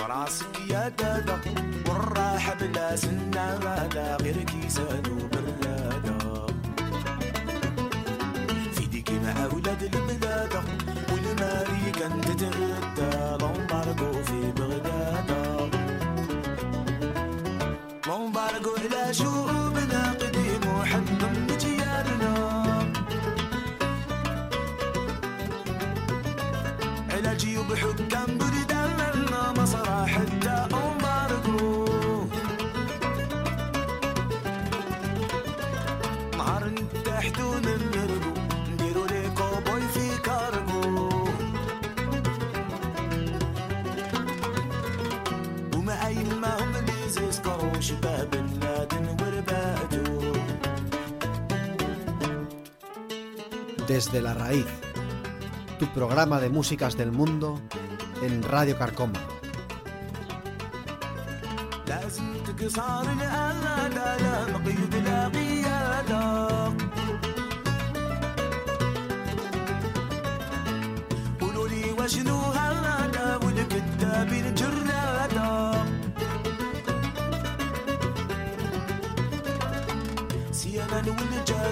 وراسك يا دادا والراحة بلا سنة غادا غير كيسان. وبرادة Desde la raíz, tu programa de músicas del mundo en Radio Carcoma.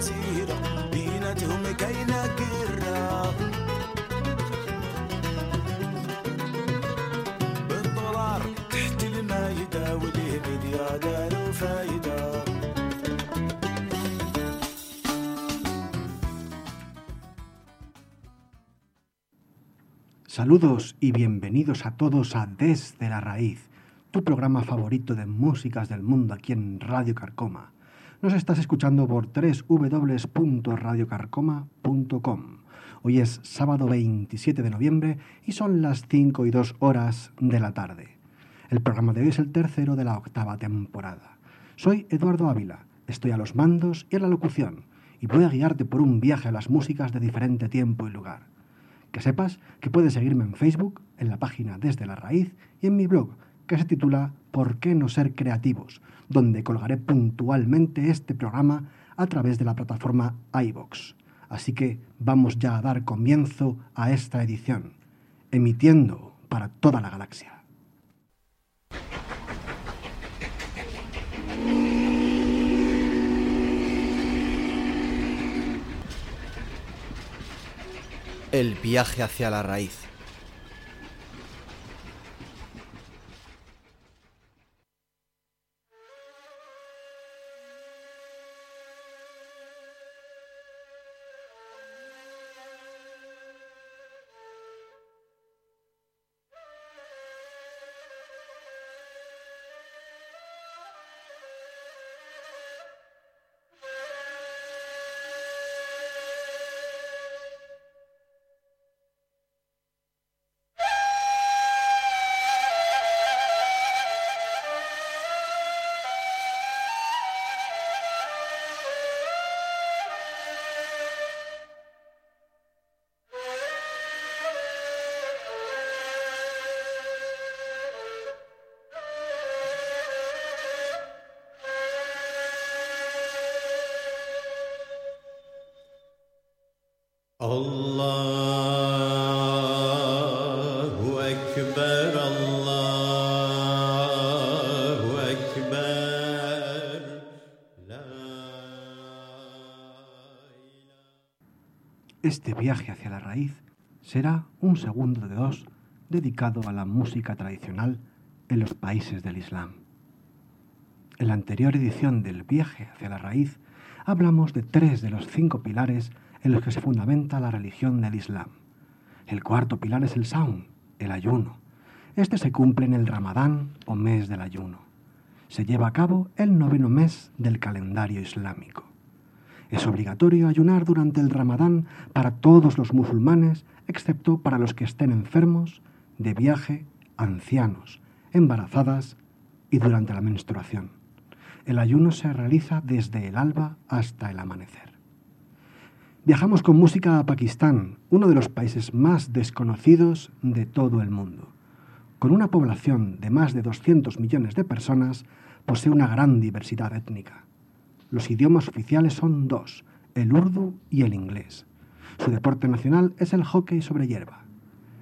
والجزيرة بيناتهم كاينة قرة بالدولار تحت المايدة وليه ميديا داروا فايدة Saludos y bienvenidos a todos a Desde la Raíz, tu programa favorito de músicas del mundo aquí en Radio Carcoma. Nos estás escuchando por www.radiocarcoma.com. Hoy es sábado 27 de noviembre y son las 5 y 2 horas de la tarde. El programa de hoy es el tercero de la octava temporada. Soy Eduardo Ávila, estoy a los mandos y a la locución y voy a guiarte por un viaje a las músicas de diferente tiempo y lugar. Que sepas que puedes seguirme en Facebook, en la página Desde la Raíz y en mi blog, que se titula ¿Por qué no ser creativos?, donde colgaré puntualmente este programa a través de la plataforma iVox. Así que vamos ya a dar comienzo a esta edición, emitiendo para toda la galaxia. El viaje hacia la raíz. Este viaje hacia la raíz será un segundo de dos dedicado a la música tradicional en los países del Islam. En la anterior edición del viaje hacia la raíz hablamos de tres de los cinco pilares en los que se fundamenta la religión del Islam. El cuarto pilar es el saum, el ayuno. Este se cumple en el Ramadán o mes del ayuno. Se lleva a cabo el noveno mes del calendario islámico. Es obligatorio ayunar durante el Ramadán para todos los musulmanes, excepto para los que estén enfermos, de viaje, ancianos, embarazadas y durante la menstruación. El ayuno se realiza desde el alba hasta el amanecer. Viajamos con música a Pakistán, uno de los países más desconocidos de todo el mundo. Con una población de más de 200 millones de personas, posee una gran diversidad étnica. Los idiomas oficiales son dos, el urdu y el inglés. Su deporte nacional es el hockey sobre hierba.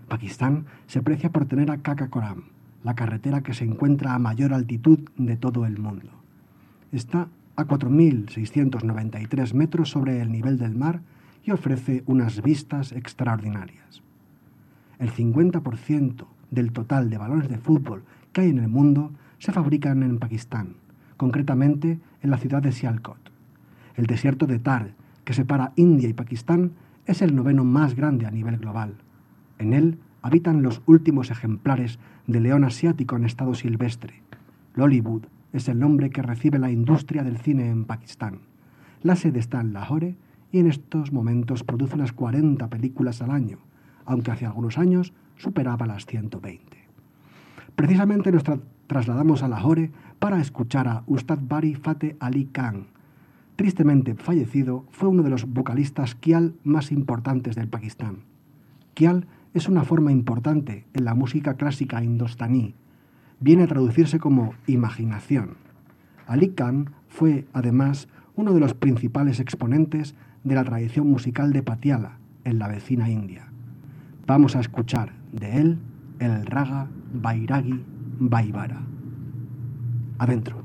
Pakistán se precia por tener a Kaka Koram, la carretera que se encuentra a mayor altitud de todo el mundo. Está a 4.693 metros sobre el nivel del mar y ofrece unas vistas extraordinarias. El 50% del total de balones de fútbol que hay en el mundo se fabrican en Pakistán, concretamente en la ciudad de Sialkot. El desierto de Thar, que separa India y Pakistán, es el noveno más grande a nivel global. En él habitan los últimos ejemplares de león asiático en estado silvestre. Lollywood es el nombre que recibe la industria del cine en Pakistán. La sede está en Lahore y en estos momentos produce unas 40 películas al año, aunque hace algunos años superaba las 120. Precisamente nos trasladamos a Lahore para escuchar a Ustad Bari Fateh Ali Khan. Tristemente fallecido, fue uno de los vocalistas Kial más importantes del Pakistán. Kial es una forma importante en la música clásica indostaní. Viene a traducirse como imaginación. Ali Khan fue, además, uno de los principales exponentes de la tradición musical de Patiala, en la vecina India. Vamos a escuchar de él el raga Bairagi Baibara. Adentro.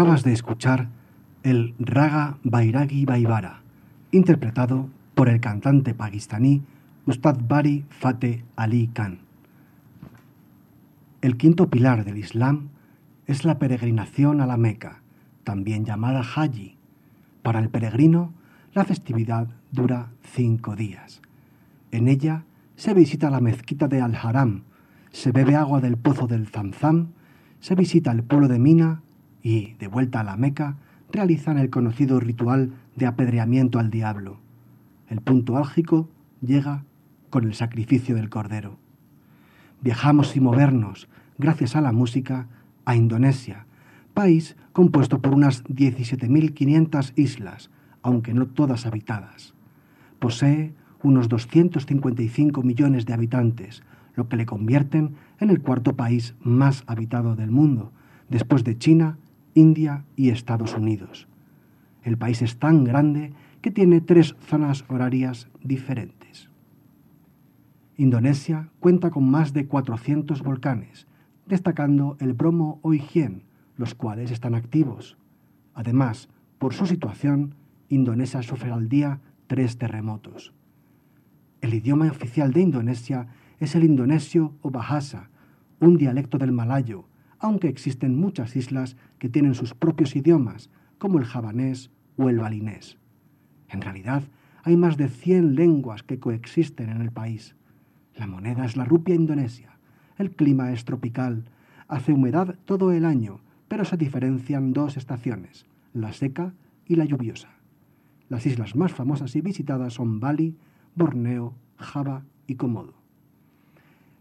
Acabas de escuchar el Raga Bairagi Baibara, interpretado por el cantante pakistaní Ustad Bari Fateh Ali Khan. El quinto pilar del Islam es la peregrinación a la Meca, también llamada Haji. Para el peregrino, la festividad dura cinco días. En ella se visita la mezquita de Al-Haram, se bebe agua del pozo del Zamzam, se visita el pueblo de Mina y, de vuelta a la Meca, realizan el conocido ritual de apedreamiento al diablo. El punto álgico llega con el sacrificio del cordero. Viajamos sin movernos, gracias a la música, a Indonesia, país compuesto por unas 17.500 islas, aunque no todas habitadas. Posee unos 255 millones de habitantes, lo que le convierten en el cuarto país más habitado del mundo, después de China India y Estados Unidos. El país es tan grande que tiene tres zonas horarias diferentes. Indonesia cuenta con más de 400 volcanes, destacando el Bromo o Hien, los cuales están activos. Además, por su situación, Indonesia sufre al día tres terremotos. El idioma oficial de Indonesia es el indonesio o bahasa, un dialecto del malayo, aunque existen muchas islas que tienen sus propios idiomas, como el javanés o el balinés. En realidad, hay más de 100 lenguas que coexisten en el país. La moneda es la rupia indonesia. El clima es tropical. Hace humedad todo el año, pero se diferencian dos estaciones, la seca y la lluviosa. Las islas más famosas y visitadas son Bali, Borneo, Java y Komodo.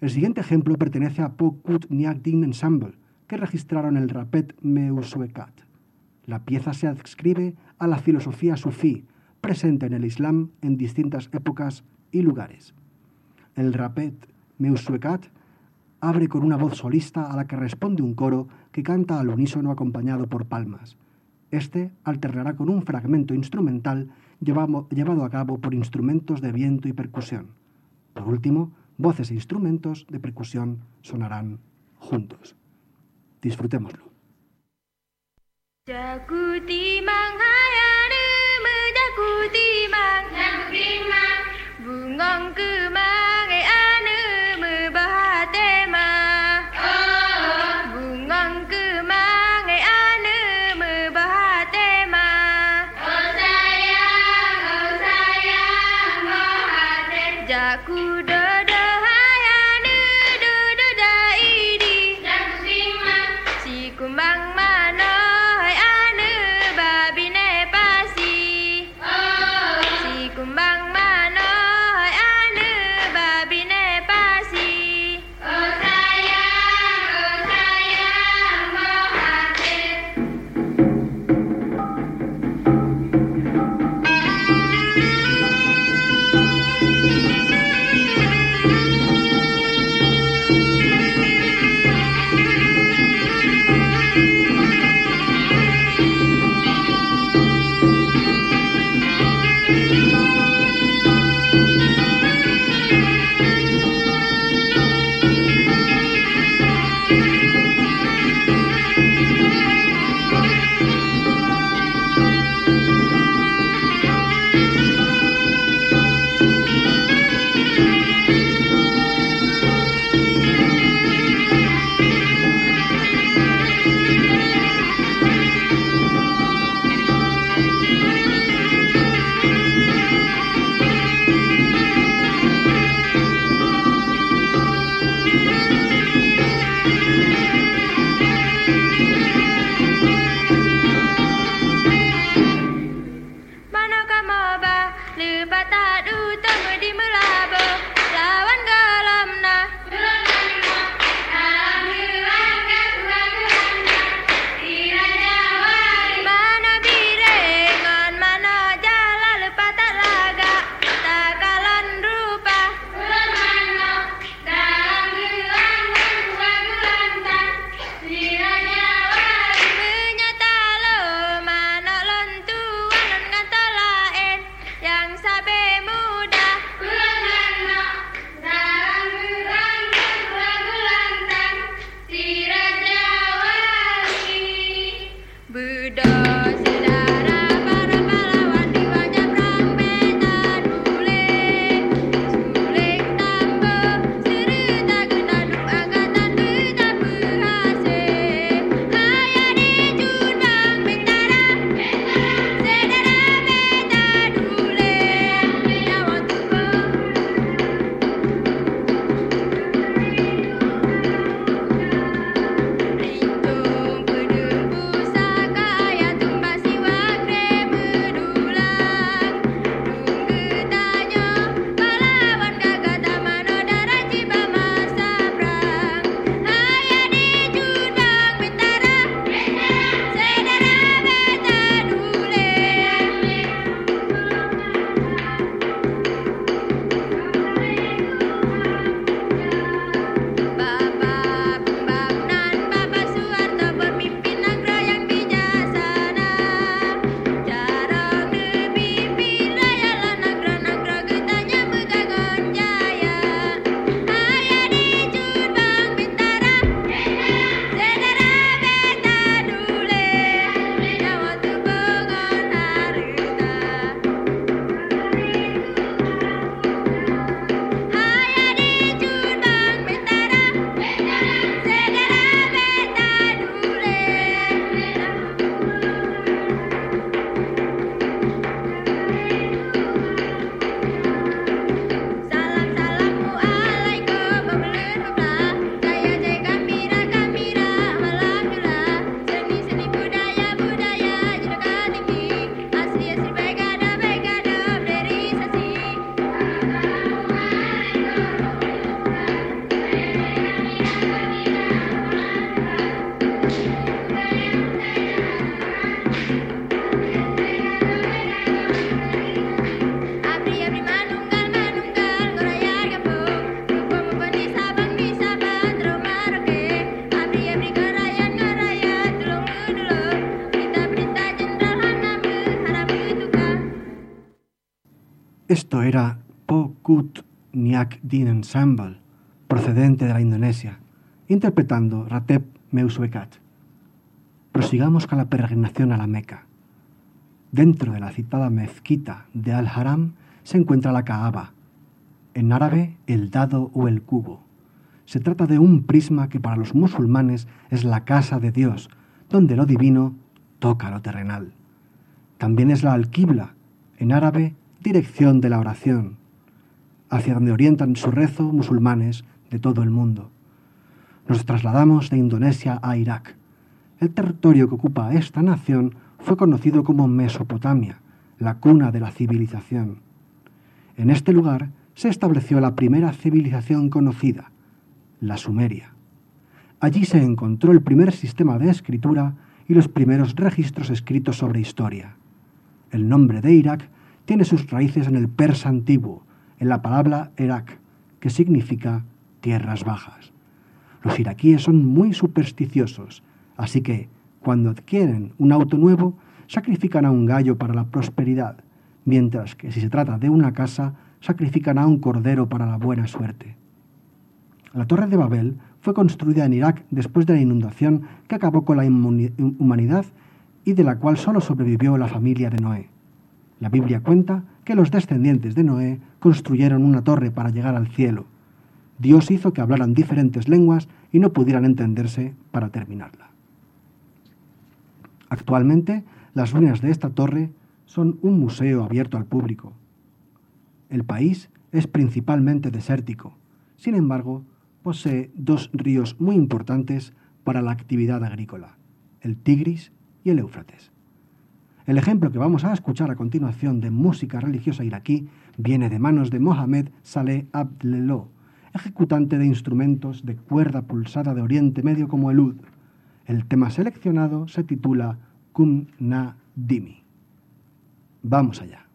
El siguiente ejemplo pertenece a Pokut Niak Ding Ensemble, que registraron el Rapet Meusuekat. La pieza se adscribe a la filosofía sufí, presente en el Islam en distintas épocas y lugares. El Rapet Meusuekat abre con una voz solista a la que responde un coro que canta al unísono acompañado por palmas. Este alternará con un fragmento instrumental llevado a cabo por instrumentos de viento y percusión. Por último, voces e instrumentos de percusión sonarán juntos. Disfrutémoslo. Bungong Era Pokut Niak Din Ensemble, procedente de la Indonesia, interpretando Ratep Meusuekat. prosigamos con la peregrinación a la Meca. Dentro de la citada mezquita de Al-Haram se encuentra la Kaaba, en árabe el dado o el cubo. Se trata de un prisma que para los musulmanes es la casa de Dios, donde lo divino toca lo terrenal. También es la alquibla, en árabe dirección de la oración, hacia donde orientan su rezo musulmanes de todo el mundo. Nos trasladamos de Indonesia a Irak. El territorio que ocupa esta nación fue conocido como Mesopotamia, la cuna de la civilización. En este lugar se estableció la primera civilización conocida, la Sumeria. Allí se encontró el primer sistema de escritura y los primeros registros escritos sobre historia. El nombre de Irak tiene sus raíces en el persa antiguo, en la palabra Irak, que significa tierras bajas. Los iraquíes son muy supersticiosos, así que cuando adquieren un auto nuevo, sacrifican a un gallo para la prosperidad, mientras que si se trata de una casa, sacrifican a un cordero para la buena suerte. La Torre de Babel fue construida en Irak después de la inundación que acabó con la humanidad y de la cual solo sobrevivió la familia de Noé. La Biblia cuenta que los descendientes de Noé construyeron una torre para llegar al cielo. Dios hizo que hablaran diferentes lenguas y no pudieran entenderse para terminarla. Actualmente, las ruinas de esta torre son un museo abierto al público. El país es principalmente desértico. Sin embargo, posee dos ríos muy importantes para la actividad agrícola, el Tigris y el Éufrates. El ejemplo que vamos a escuchar a continuación de música religiosa iraquí viene de manos de Mohamed Saleh Abdelelo, ejecutante de instrumentos de cuerda pulsada de Oriente Medio como el ud. El tema seleccionado se titula Kum Na Dimi. Vamos allá.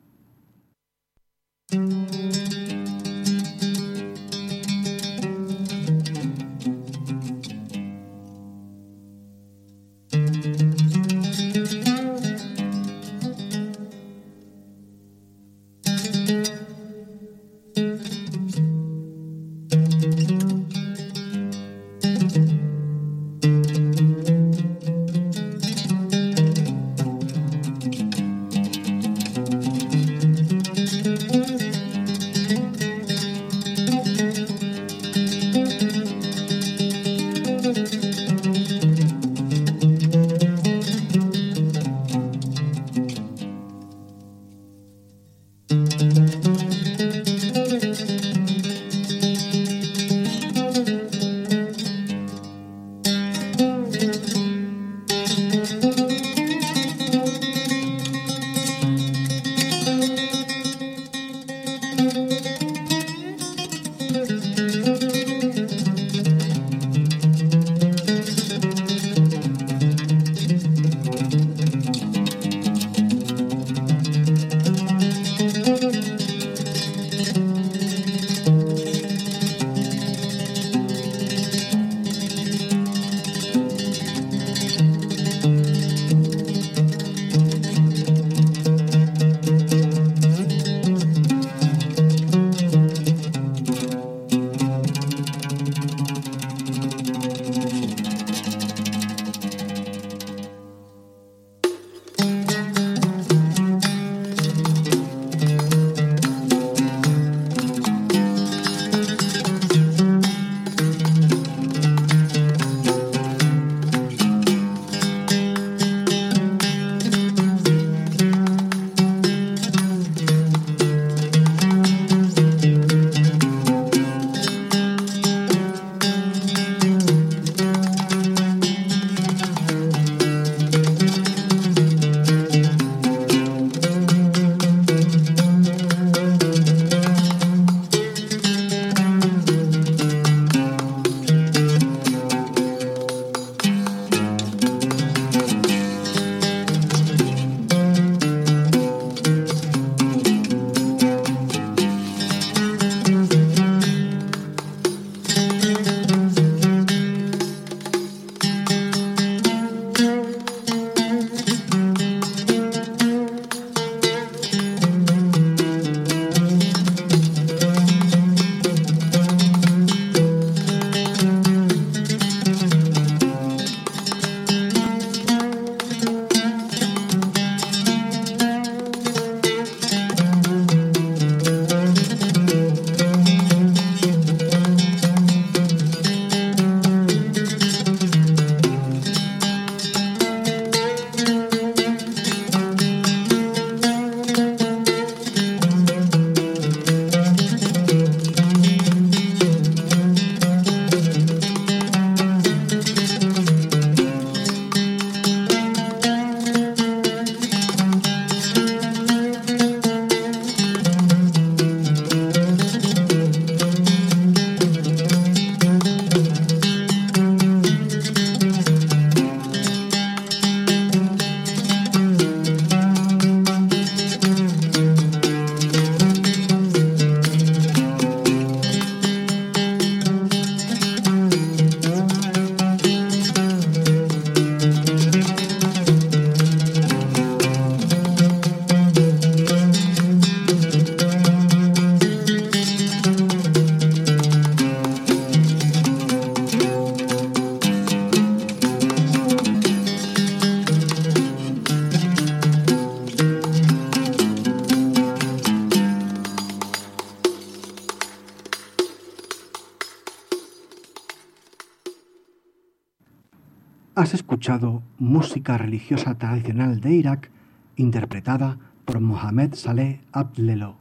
Música religiosa tradicional de Irak interpretada por Mohamed Saleh Abdlelo.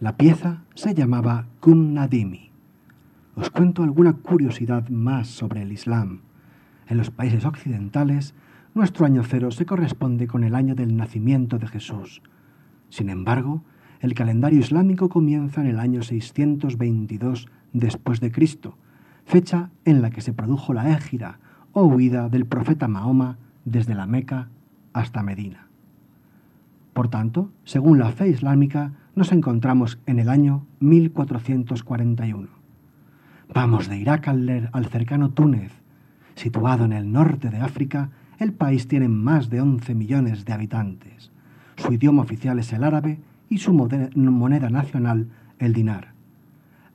La pieza se llamaba Kun Nadimi. Os cuento alguna curiosidad más sobre el Islam. En los países occidentales, nuestro año cero se corresponde con el año del nacimiento de Jesús. Sin embargo, el calendario islámico comienza en el año 622 después de Cristo, fecha en la que se produjo la égira o huida del profeta Mahoma desde la Meca hasta Medina. Por tanto, según la fe islámica, nos encontramos en el año 1441. Vamos de Irak al, al cercano Túnez. Situado en el norte de África, el país tiene más de 11 millones de habitantes. Su idioma oficial es el árabe y su moneda nacional el dinar.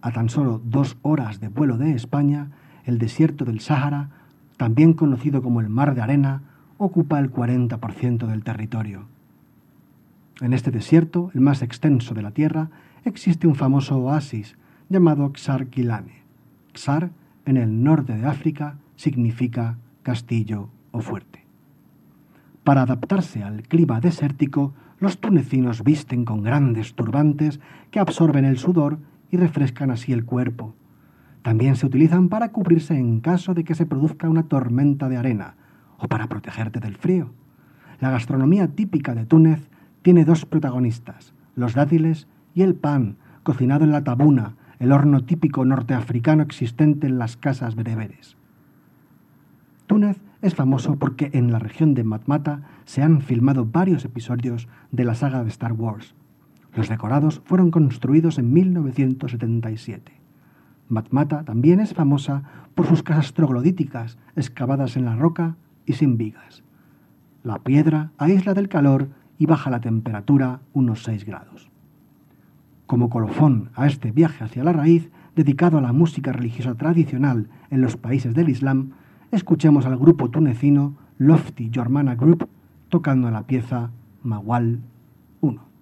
A tan solo dos horas de vuelo de España, el desierto del Sáhara, también conocido como el Mar de Arena, ocupa el 40% del territorio. En este desierto, el más extenso de la Tierra, existe un famoso oasis llamado Xar Kilane. Xar, en el norte de África, significa castillo o fuerte. Para adaptarse al clima desértico, los tunecinos visten con grandes turbantes que absorben el sudor y refrescan así el cuerpo. También se utilizan para cubrirse en caso de que se produzca una tormenta de arena o para protegerte del frío. La gastronomía típica de Túnez tiene dos protagonistas, los dátiles y el pan, cocinado en la tabuna, el horno típico norteafricano existente en las casas bereberes. Túnez es famoso porque en la región de Matmata se han filmado varios episodios de la saga de Star Wars. Los decorados fueron construidos en 1977. Matmata también es famosa por sus casas troglodíticas excavadas en la roca y sin vigas. La piedra aísla del calor y baja la temperatura unos 6 grados. Como colofón a este viaje hacia la raíz, dedicado a la música religiosa tradicional en los países del Islam, escuchemos al grupo tunecino Lofty Germana Group tocando la pieza Mawal 1.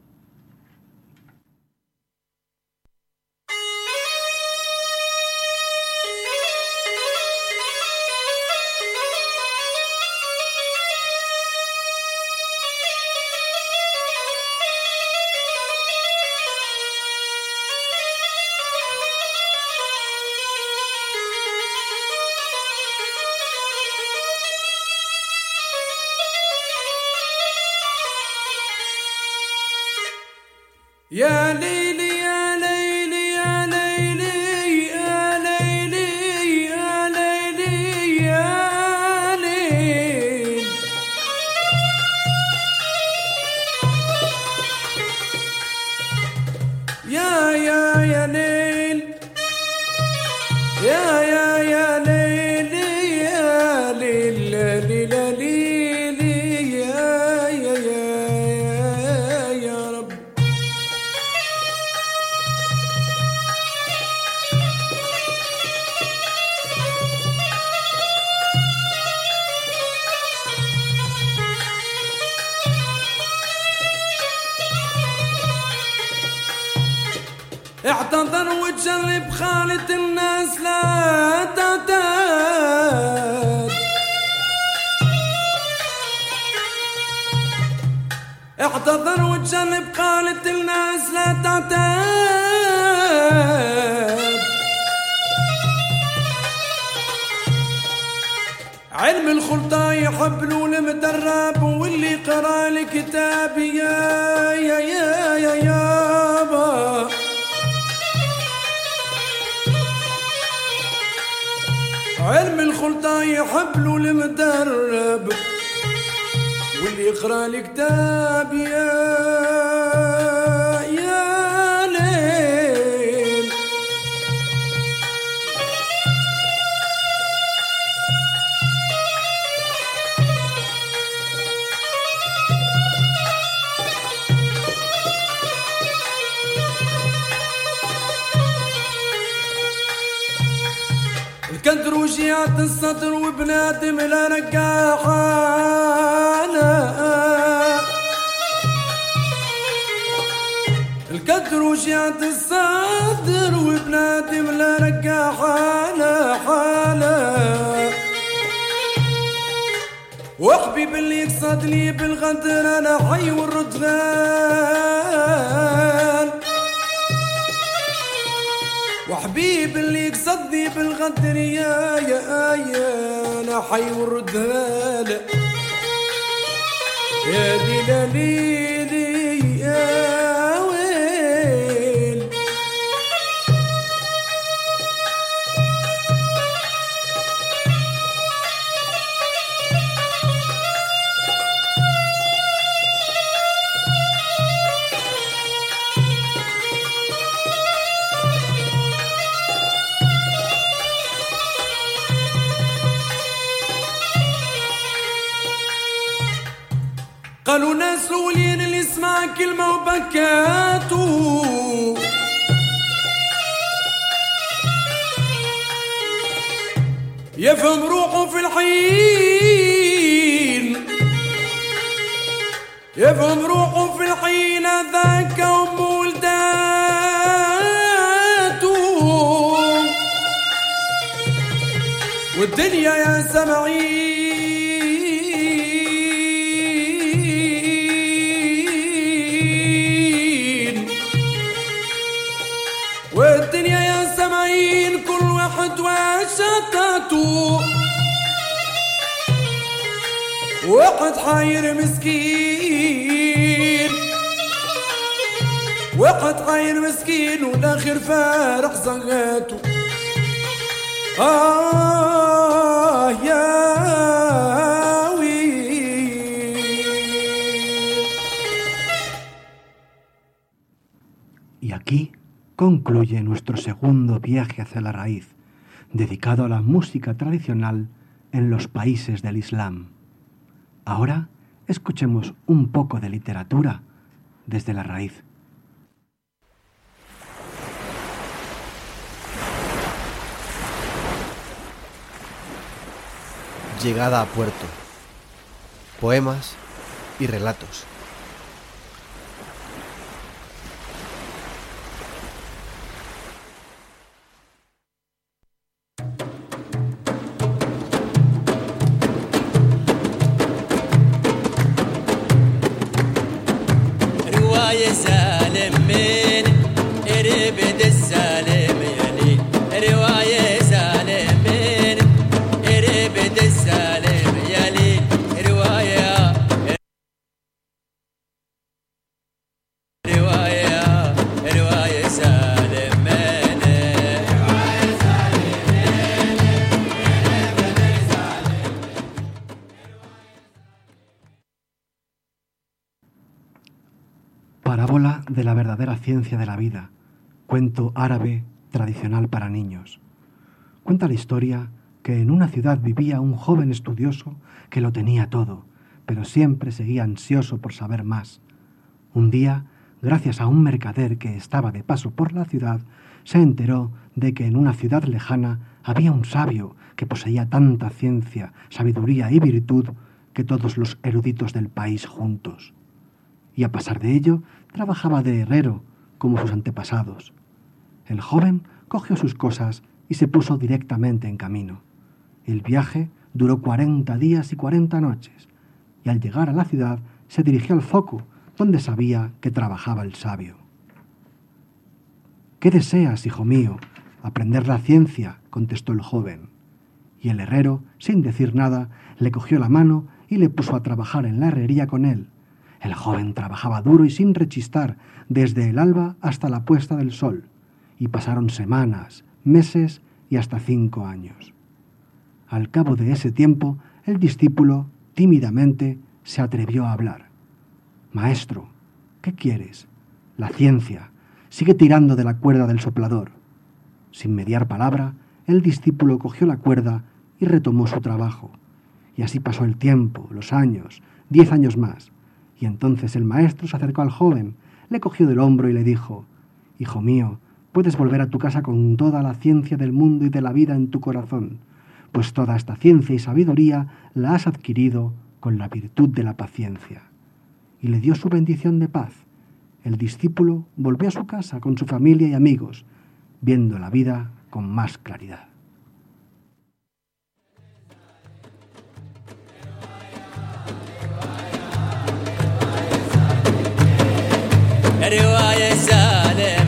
علم الخلطة يحب له المدرب واللي قرأ الكتاب يا يا يا يا يابا علم الخلطة يحب له المدرب واللي يقرا الكتاب يا وجيات الصدر وبنادم لا رقاحانا الكدر وجيات الصدر وبنادم لا رقاحانا حالا وحبيب اللي يقصد لي بالغدر أنا حي والردفان. وحبيب اللي قصدي بالغدر يا يا أنا حيوردها يا دلالي قالوا ناس الاولين اللي يسمع كلمه وبكاتو يفهم روحه في الحين. يفهم روحه في الحين ذاك أم ولداته. والدنيا يا سمعين واحد حاير مسكين واحد حاير مسكين والاخر فارح زغاته آه يا ويل Y aquí concluye nuestro segundo viaje hacia la raíz, dedicado a la música tradicional en los países del Islam. Ahora escuchemos un poco de literatura desde la raíz. Llegada a puerto. Poemas y relatos. Ciencia de la vida. Cuento árabe tradicional para niños. Cuenta la historia que en una ciudad vivía un joven estudioso que lo tenía todo, pero siempre seguía ansioso por saber más. Un día, gracias a un mercader que estaba de paso por la ciudad, se enteró de que en una ciudad lejana había un sabio que poseía tanta ciencia, sabiduría y virtud que todos los eruditos del país juntos y a pasar de ello trabajaba de herrero como sus antepasados. El joven cogió sus cosas y se puso directamente en camino. El viaje duró cuarenta días y cuarenta noches, y al llegar a la ciudad se dirigió al foco donde sabía que trabajaba el sabio. ¿Qué deseas, hijo mío? Aprender la ciencia, contestó el joven. Y el herrero, sin decir nada, le cogió la mano y le puso a trabajar en la herrería con él. El joven trabajaba duro y sin rechistar desde el alba hasta la puesta del sol, y pasaron semanas, meses y hasta cinco años. Al cabo de ese tiempo, el discípulo, tímidamente, se atrevió a hablar. Maestro, ¿qué quieres? La ciencia. Sigue tirando de la cuerda del soplador. Sin mediar palabra, el discípulo cogió la cuerda y retomó su trabajo. Y así pasó el tiempo, los años, diez años más. Y entonces el maestro se acercó al joven, le cogió del hombro y le dijo, Hijo mío, puedes volver a tu casa con toda la ciencia del mundo y de la vida en tu corazón, pues toda esta ciencia y sabiduría la has adquirido con la virtud de la paciencia. Y le dio su bendición de paz. El discípulo volvió a su casa con su familia y amigos, viendo la vida con más claridad. رواية سالم.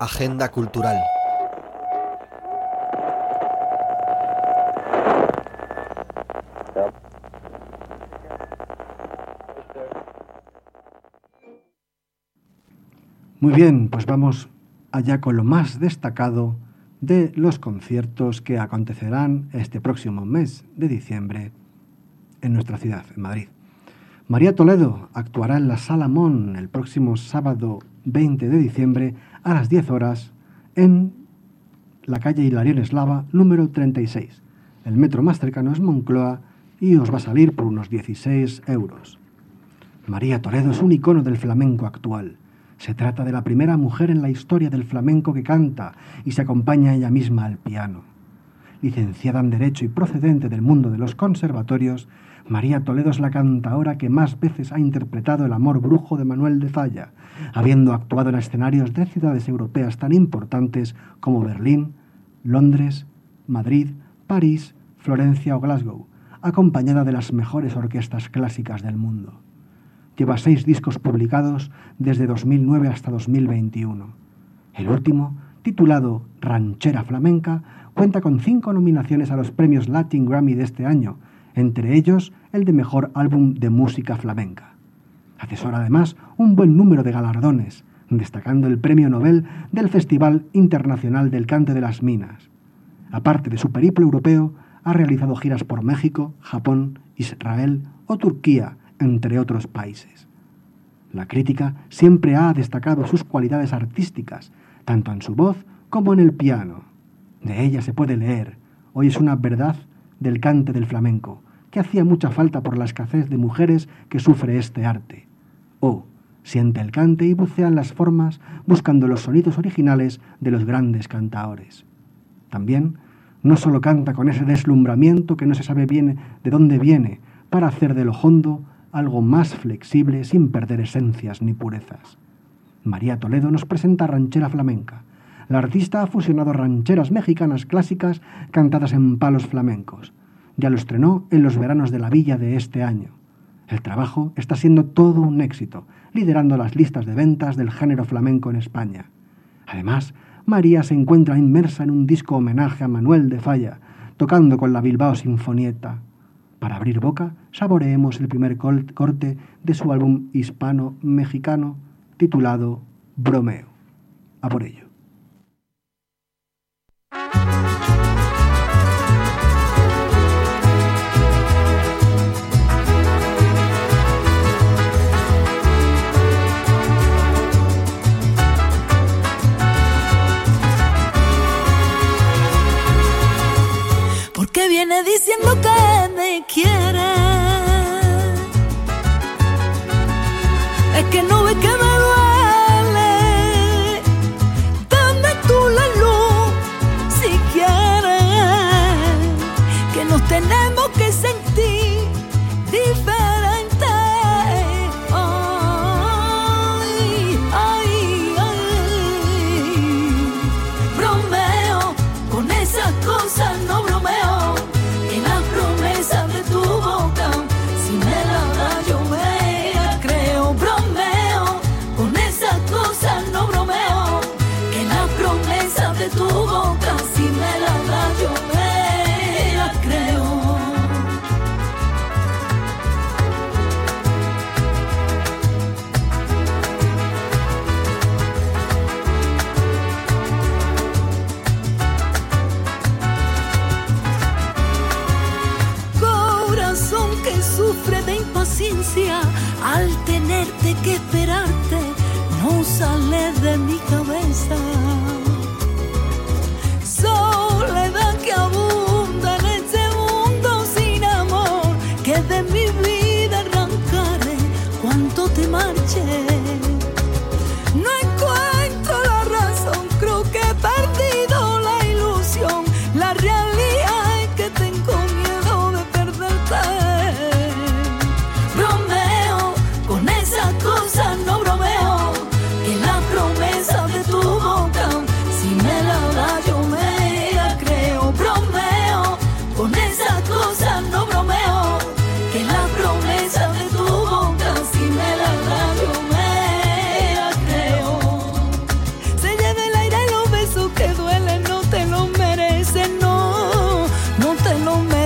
Agenda cultural. Muy bien, pues vamos allá con lo más destacado de los conciertos que acontecerán este próximo mes de diciembre en nuestra ciudad, en Madrid. María Toledo actuará en la Sala Mon el próximo sábado 20 de diciembre a las 10 horas en la calle Hilarión Eslava número 36. El metro más cercano es Moncloa y os va a salir por unos 16 euros. María Toledo es un icono del flamenco actual. Se trata de la primera mujer en la historia del flamenco que canta y se acompaña ella misma al piano. Licenciada en Derecho y procedente del mundo de los conservatorios, María Toledo es la cantaora que más veces ha interpretado el amor brujo de Manuel de Falla, habiendo actuado en escenarios de ciudades europeas tan importantes como Berlín, Londres, Madrid, París, Florencia o Glasgow, acompañada de las mejores orquestas clásicas del mundo. Lleva seis discos publicados desde 2009 hasta 2021. El último, titulado Ranchera Flamenca, cuenta con cinco nominaciones a los premios Latin Grammy de este año, entre ellos el de Mejor Álbum de Música Flamenca. Atesora además un buen número de galardones, destacando el Premio Nobel del Festival Internacional del Cante de las Minas. Aparte de su periplo europeo, ha realizado giras por México, Japón, Israel o Turquía, entre otros países. La crítica siempre ha destacado sus cualidades artísticas, tanto en su voz como en el piano. De ella se puede leer, hoy es una verdad del cante del flamenco, que hacía mucha falta por la escasez de mujeres que sufre este arte. O siente el cante y bucea en las formas buscando los sonidos originales de los grandes cantaores. También no solo canta con ese deslumbramiento que no se sabe bien de dónde viene, para hacer de lo hondo algo más flexible sin perder esencias ni purezas. María Toledo nos presenta Ranchera Flamenca. La artista ha fusionado rancheras mexicanas clásicas cantadas en palos flamencos. Ya lo estrenó en los veranos de la villa de este año. El trabajo está siendo todo un éxito, liderando las listas de ventas del género flamenco en España. Además, María se encuentra inmersa en un disco homenaje a Manuel de Falla, tocando con la Bilbao Sinfonieta. Para abrir boca, saboreemos el primer corte de su álbum hispano-mexicano titulado Bromeo. A por ello. porque viene diciendo que me quiere. Es que no ve que me duele. Dame tú la luz si quieres, que nos tenemos que no te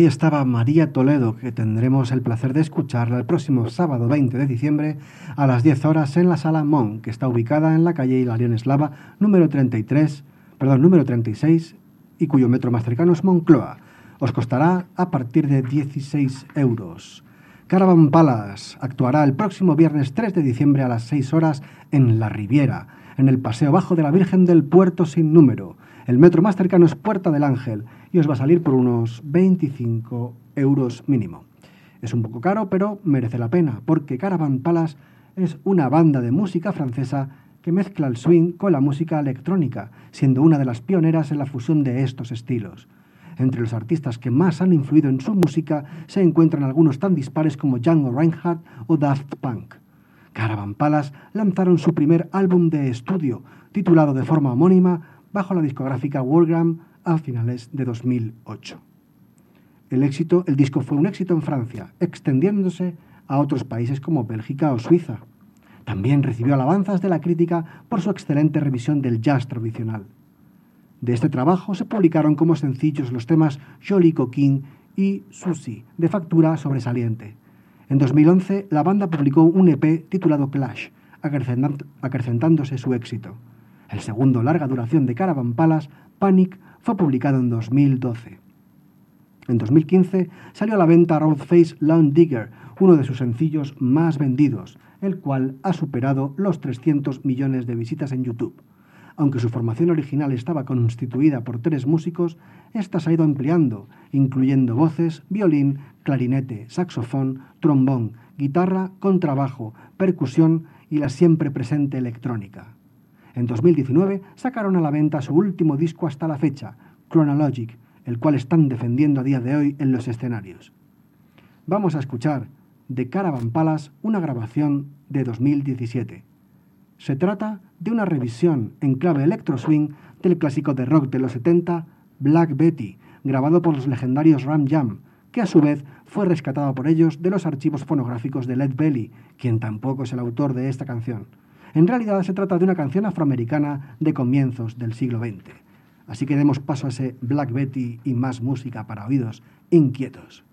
ahí estaba María Toledo, que tendremos el placer de escucharla el próximo sábado 20 de diciembre a las 10 horas en la Sala Mon, que está ubicada en la calle Hilarión Eslava número 33, perdón, número 36 y cuyo metro más cercano es Moncloa. Os costará a partir de 16 euros. Caravan Palace actuará el próximo viernes 3 de diciembre a las 6 horas en La Riviera, en el Paseo Bajo de la Virgen del Puerto sin número. El metro más cercano es Puerta del Ángel y os va a salir por unos 25 euros mínimo. Es un poco caro, pero merece la pena, porque Caravan Palace es una banda de música francesa que mezcla el swing con la música electrónica, siendo una de las pioneras en la fusión de estos estilos. Entre los artistas que más han influido en su música se encuentran algunos tan dispares como Django Reinhardt o Daft Punk. Caravan Palace lanzaron su primer álbum de estudio, titulado de forma homónima, bajo la discográfica Wargram a finales de 2008. El éxito, el disco fue un éxito en Francia, extendiéndose a otros países como Bélgica o Suiza. También recibió alabanzas de la crítica por su excelente revisión del jazz tradicional. De este trabajo se publicaron como sencillos los temas Jolly Coquin y Susie, de factura sobresaliente. En 2011, la banda publicó un EP titulado Clash, acrecentándose su éxito. El segundo larga duración de Caravan Palace, Panic, fue publicado en 2012. En 2015 salió a la venta Roadface Lawn Digger, uno de sus sencillos más vendidos, el cual ha superado los 300 millones de visitas en YouTube. Aunque su formación original estaba constituida por tres músicos, esta se ha ido ampliando, incluyendo voces, violín, clarinete, saxofón, trombón, guitarra, contrabajo, percusión y la siempre presente electrónica. En 2019 sacaron a la venta su último disco hasta la fecha, Chronologic, el cual están defendiendo a día de hoy en los escenarios. Vamos a escuchar de Caravan Palace una grabación de 2017. Se trata de una revisión en clave electro swing del clásico de rock de los 70, Black Betty, grabado por los legendarios Ram Jam, que a su vez fue rescatado por ellos de los archivos fonográficos de Led Belly, quien tampoco es el autor de esta canción. En realidad se trata de una canción afroamericana de comienzos del siglo XX. Así que demos paso a ese Black Betty y más música para oídos inquietos.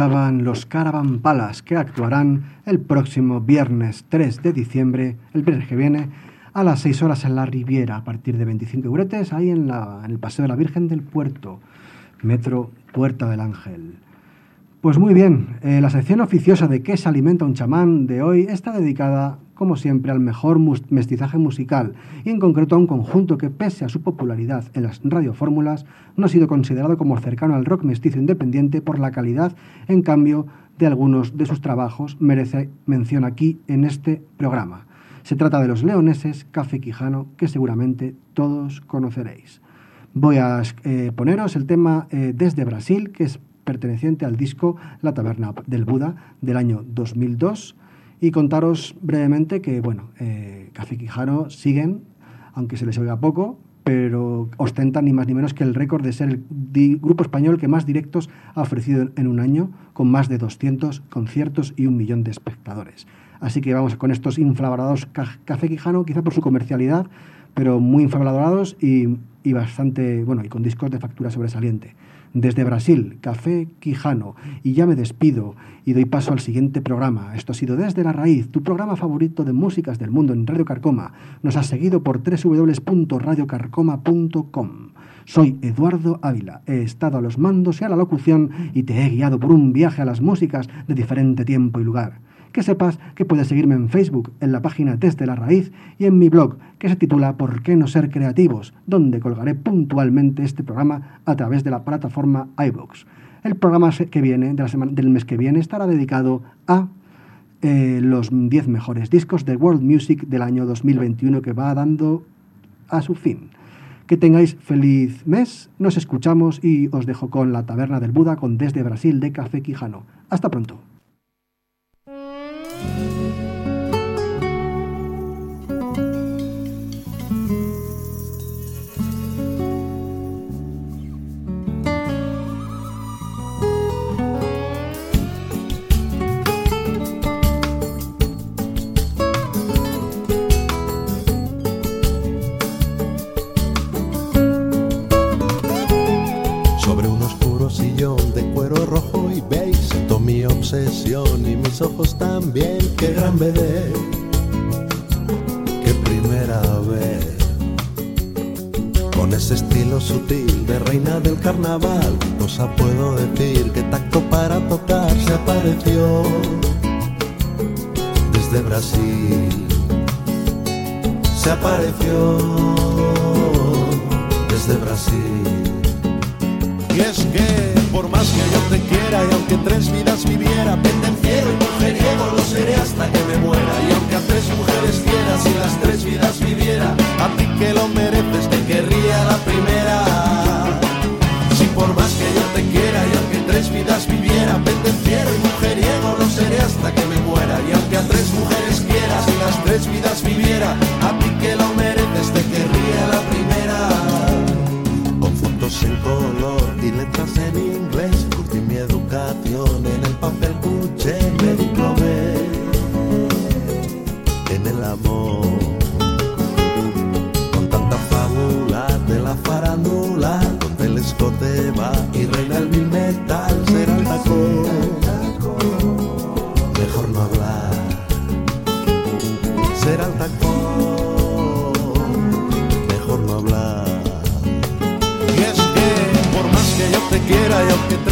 Estaban los Caravan Palace que actuarán el próximo viernes 3 de diciembre, el viernes que viene, a las 6 horas en la Riviera, a partir de 25 euretes, ahí en, la, en el Paseo de la Virgen del Puerto, Metro Puerta del Ángel. Pues muy bien, eh, la sección oficiosa de ¿Qué se alimenta un chamán? de hoy está dedicada, como siempre, al mejor mestizaje musical y en concreto a un conjunto que, pese a su popularidad en las radiofórmulas, no ha sido considerado como cercano al rock mestizo independiente por la calidad, en cambio, de algunos de sus trabajos, merece mención aquí en este programa. Se trata de los leoneses Café Quijano, que seguramente todos conoceréis. Voy a eh, poneros el tema eh, Desde Brasil, que es perteneciente al disco La Taberna del Buda del año 2002 y contaros brevemente que, bueno, eh, Café Quijano siguen, aunque se les oiga poco, pero ostentan ni más ni menos que el récord de ser el grupo español que más directos ha ofrecido en, un año, con más de 200 conciertos y un millón de espectadores. Así que vamos con estos infravalorados ca- Café Quijano, quizá por su comercialidad, pero muy infravalorados y, y bastante, bueno, y con discos de factura sobresaliente. Desde Brasil, Café Quijano. Y ya me despido y doy paso al siguiente programa. Esto ha sido Desde la Raíz, tu programa favorito de músicas del mundo en Radio Carcoma. Nos has seguido por www.radiocarcoma.com. Soy Eduardo Ávila, he estado a los mandos y a la locución y te he guiado por un viaje a las músicas de diferente tiempo y lugar. Que sepas que puedes seguirme en Facebook, en la página Desde la Raíz y en mi blog, que se titula ¿Por qué no ser creativos?, donde colgaré puntualmente este programa a través de la plataforma iVoox. El programa que viene, de la semana, del mes que viene, estará dedicado a eh, los 10 mejores discos de World Music del año 2021 que va dando a su fin. Que tengáis feliz mes, nos escuchamos y os dejo con la Taberna del Buda con Desde Brasil de Café Quijano. Hasta pronto. También. Qué gran bebé, qué primera vez. Con ese estilo sutil de reina del carnaval, cosa puedo decir que tacto para tocar se apareció desde Brasil. Se apareció desde Brasil. Y es que por más que yo te quiera y aunque tres vidas viviera, pendenciero y mujeriego lo seré hasta que me muera. Y aunque a tres mujeres quieras y las tres vidas viviera, a ti que lo mereces te querría la primera. Si por más que yo te quiera y aunque tres vidas viviera, pendenciero y mujeriego lo seré hasta que me muera. Y aunque a tres mujeres quieras y las tres vidas viviera, a ti que lo mereces te querría la primera con fotos en color y letras en inglés. Curtí mi educación en el papel cuché, el tacón. Mejor no hablar. Y es que por más que yo te quiera y aunque tres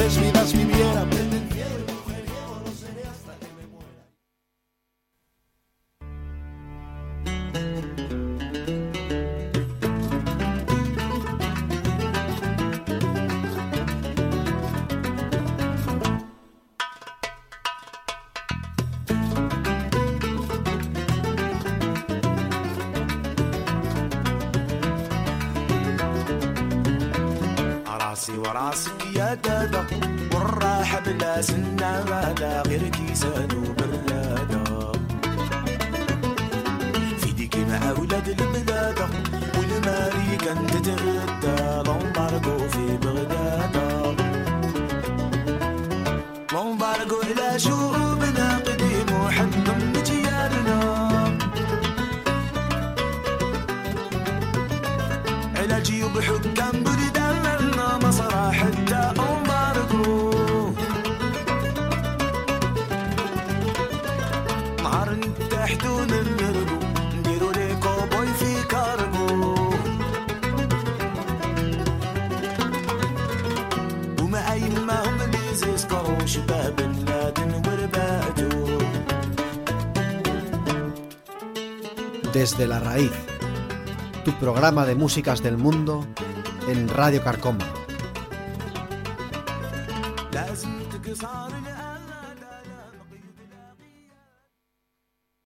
Desde la raíz, tu programa de músicas del mundo en Radio Carcoma.